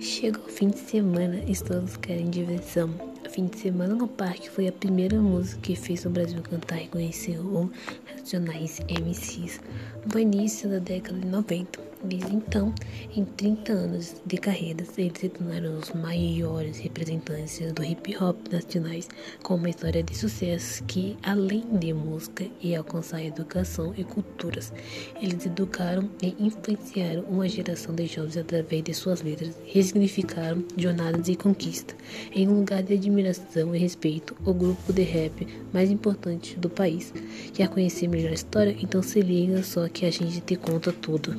Chega o fim de semana e todos querem diversão. Fim de semana no parque foi a primeira música que fez o Brasil cantar e conhecer o Racionais MCs no início da década de 90. Desde então, em 30 anos de carreira, eles se tornaram os maiores representantes do hip hop nacionais, com uma história de sucesso que, além de música e alcançar educação e culturas, eles educaram e influenciaram uma geração de jovens através de suas letras, ressignificaram jornadas e conquista. Em um lugar de admiração e respeito, o grupo de rap mais importante do país. Quer conhecer melhor a história? Então se liga só que a gente te conta tudo.